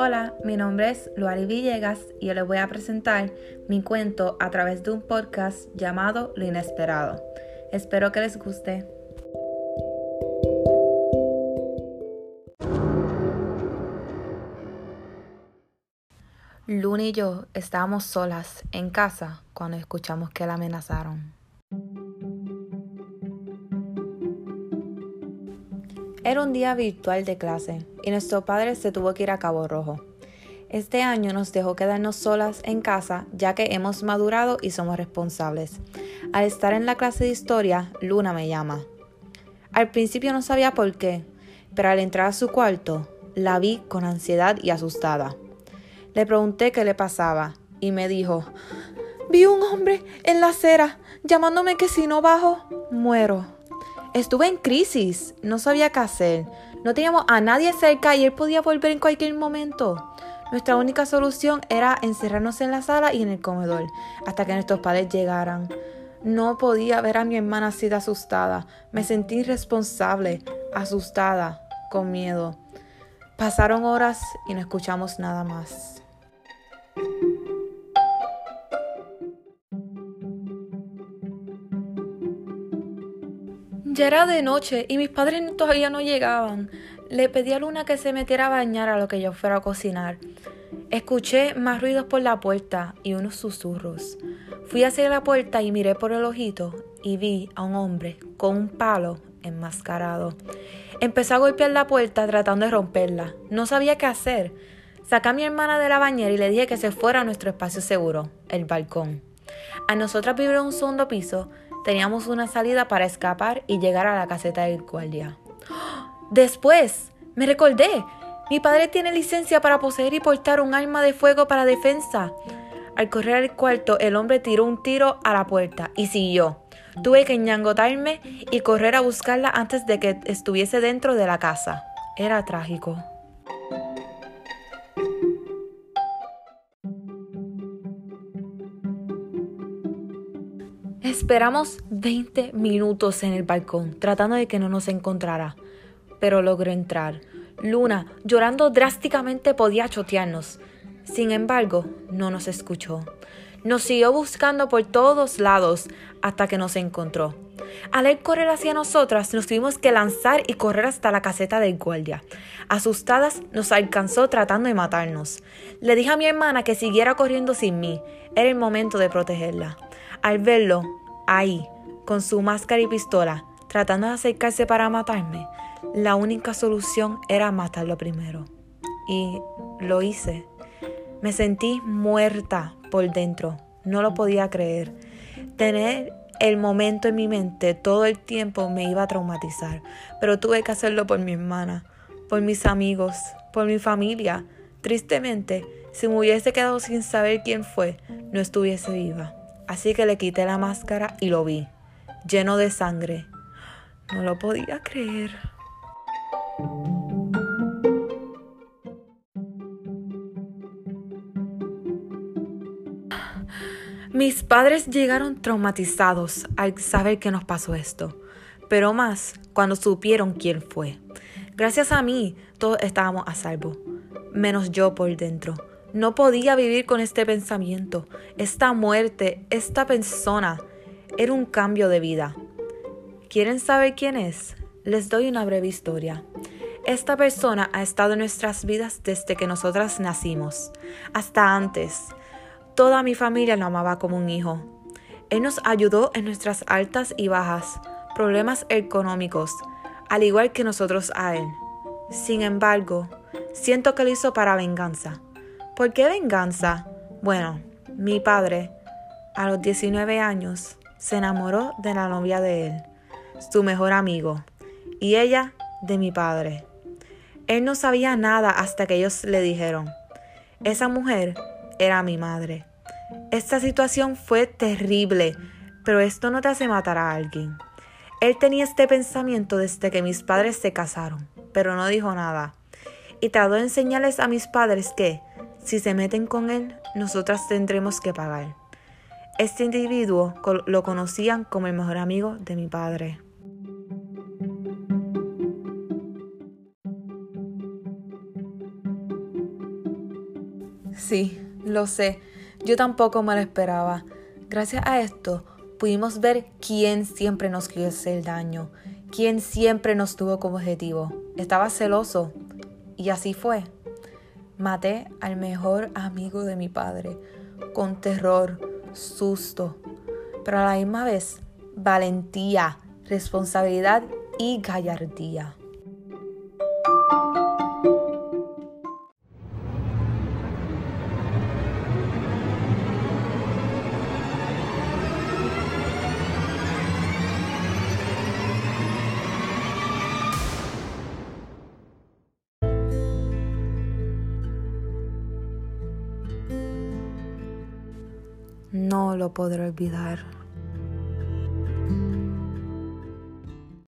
Hola, mi nombre es Luari Villegas y yo les voy a presentar mi cuento a través de un podcast llamado Lo Inesperado. Espero que les guste. Luna y yo estábamos solas en casa cuando escuchamos que la amenazaron. Era un día virtual de clase y nuestro padre se tuvo que ir a Cabo Rojo. Este año nos dejó quedarnos solas en casa ya que hemos madurado y somos responsables. Al estar en la clase de historia, Luna me llama. Al principio no sabía por qué, pero al entrar a su cuarto, la vi con ansiedad y asustada. Le pregunté qué le pasaba y me dijo, vi un hombre en la acera llamándome que si no bajo, muero. Estuve en crisis, no sabía qué hacer. No teníamos a nadie cerca y él podía volver en cualquier momento. Nuestra única solución era encerrarnos en la sala y en el comedor hasta que nuestros padres llegaran. No podía ver a mi hermana así de asustada. Me sentí irresponsable, asustada, con miedo. Pasaron horas y no escuchamos nada más. Ya era de noche y mis padres todavía no llegaban. Le pedí a Luna que se metiera a bañar a lo que yo fuera a cocinar. Escuché más ruidos por la puerta y unos susurros. Fui hacia la puerta y miré por el ojito y vi a un hombre con un palo enmascarado. Empezó a golpear la puerta tratando de romperla. No sabía qué hacer. Saqué a mi hermana de la bañera y le dije que se fuera a nuestro espacio seguro, el balcón. A nosotras vivir en un segundo piso teníamos una salida para escapar y llegar a la caseta del guardia. Después, me recordé, mi padre tiene licencia para poseer y portar un arma de fuego para defensa. Al correr al cuarto, el hombre tiró un tiro a la puerta y siguió. Tuve que ñangotarme y correr a buscarla antes de que estuviese dentro de la casa. Era trágico. Esperamos 20 minutos en el balcón, tratando de que no nos encontrara, pero logró entrar. Luna, llorando drásticamente, podía chotearnos. Sin embargo, no nos escuchó. Nos siguió buscando por todos lados hasta que nos encontró. Al él correr hacia nosotras, nos tuvimos que lanzar y correr hasta la caseta del guardia. Asustadas, nos alcanzó tratando de matarnos. Le dije a mi hermana que siguiera corriendo sin mí. Era el momento de protegerla. Al verlo, ahí, con su máscara y pistola, tratando de acercarse para matarme, la única solución era matarlo primero. Y lo hice. Me sentí muerta por dentro. No lo podía creer. Tener el momento en mi mente todo el tiempo me iba a traumatizar, pero tuve que hacerlo por mi hermana, por mis amigos, por mi familia. Tristemente, si me hubiese quedado sin saber quién fue, no estuviese viva. Así que le quité la máscara y lo vi, lleno de sangre. No lo podía creer. Mis padres llegaron traumatizados al saber que nos pasó esto, pero más cuando supieron quién fue. Gracias a mí, todos estábamos a salvo, menos yo por dentro. No podía vivir con este pensamiento. Esta muerte, esta persona, era un cambio de vida. ¿Quieren saber quién es? Les doy una breve historia. Esta persona ha estado en nuestras vidas desde que nosotras nacimos, hasta antes. Toda mi familia lo amaba como un hijo. Él nos ayudó en nuestras altas y bajas, problemas económicos, al igual que nosotros a él. Sin embargo, siento que lo hizo para venganza ¿Por qué venganza? Bueno, mi padre, a los 19 años, se enamoró de la novia de él, su mejor amigo, y ella de mi padre. Él no sabía nada hasta que ellos le dijeron, esa mujer era mi madre. Esta situación fue terrible, pero esto no te hace matar a alguien. Él tenía este pensamiento desde que mis padres se casaron, pero no dijo nada. Y trató de enseñarles a mis padres que, si se meten con él, nosotras tendremos que pagar. Este individuo lo conocían como el mejor amigo de mi padre. Sí, lo sé. Yo tampoco me lo esperaba. Gracias a esto pudimos ver quién siempre nos quiso hacer daño, quién siempre nos tuvo como objetivo. Estaba celoso. Y así fue. Maté al mejor amigo de mi padre, con terror, susto, pero a la misma vez valentía, responsabilidad y gallardía. No lo podré olvidar.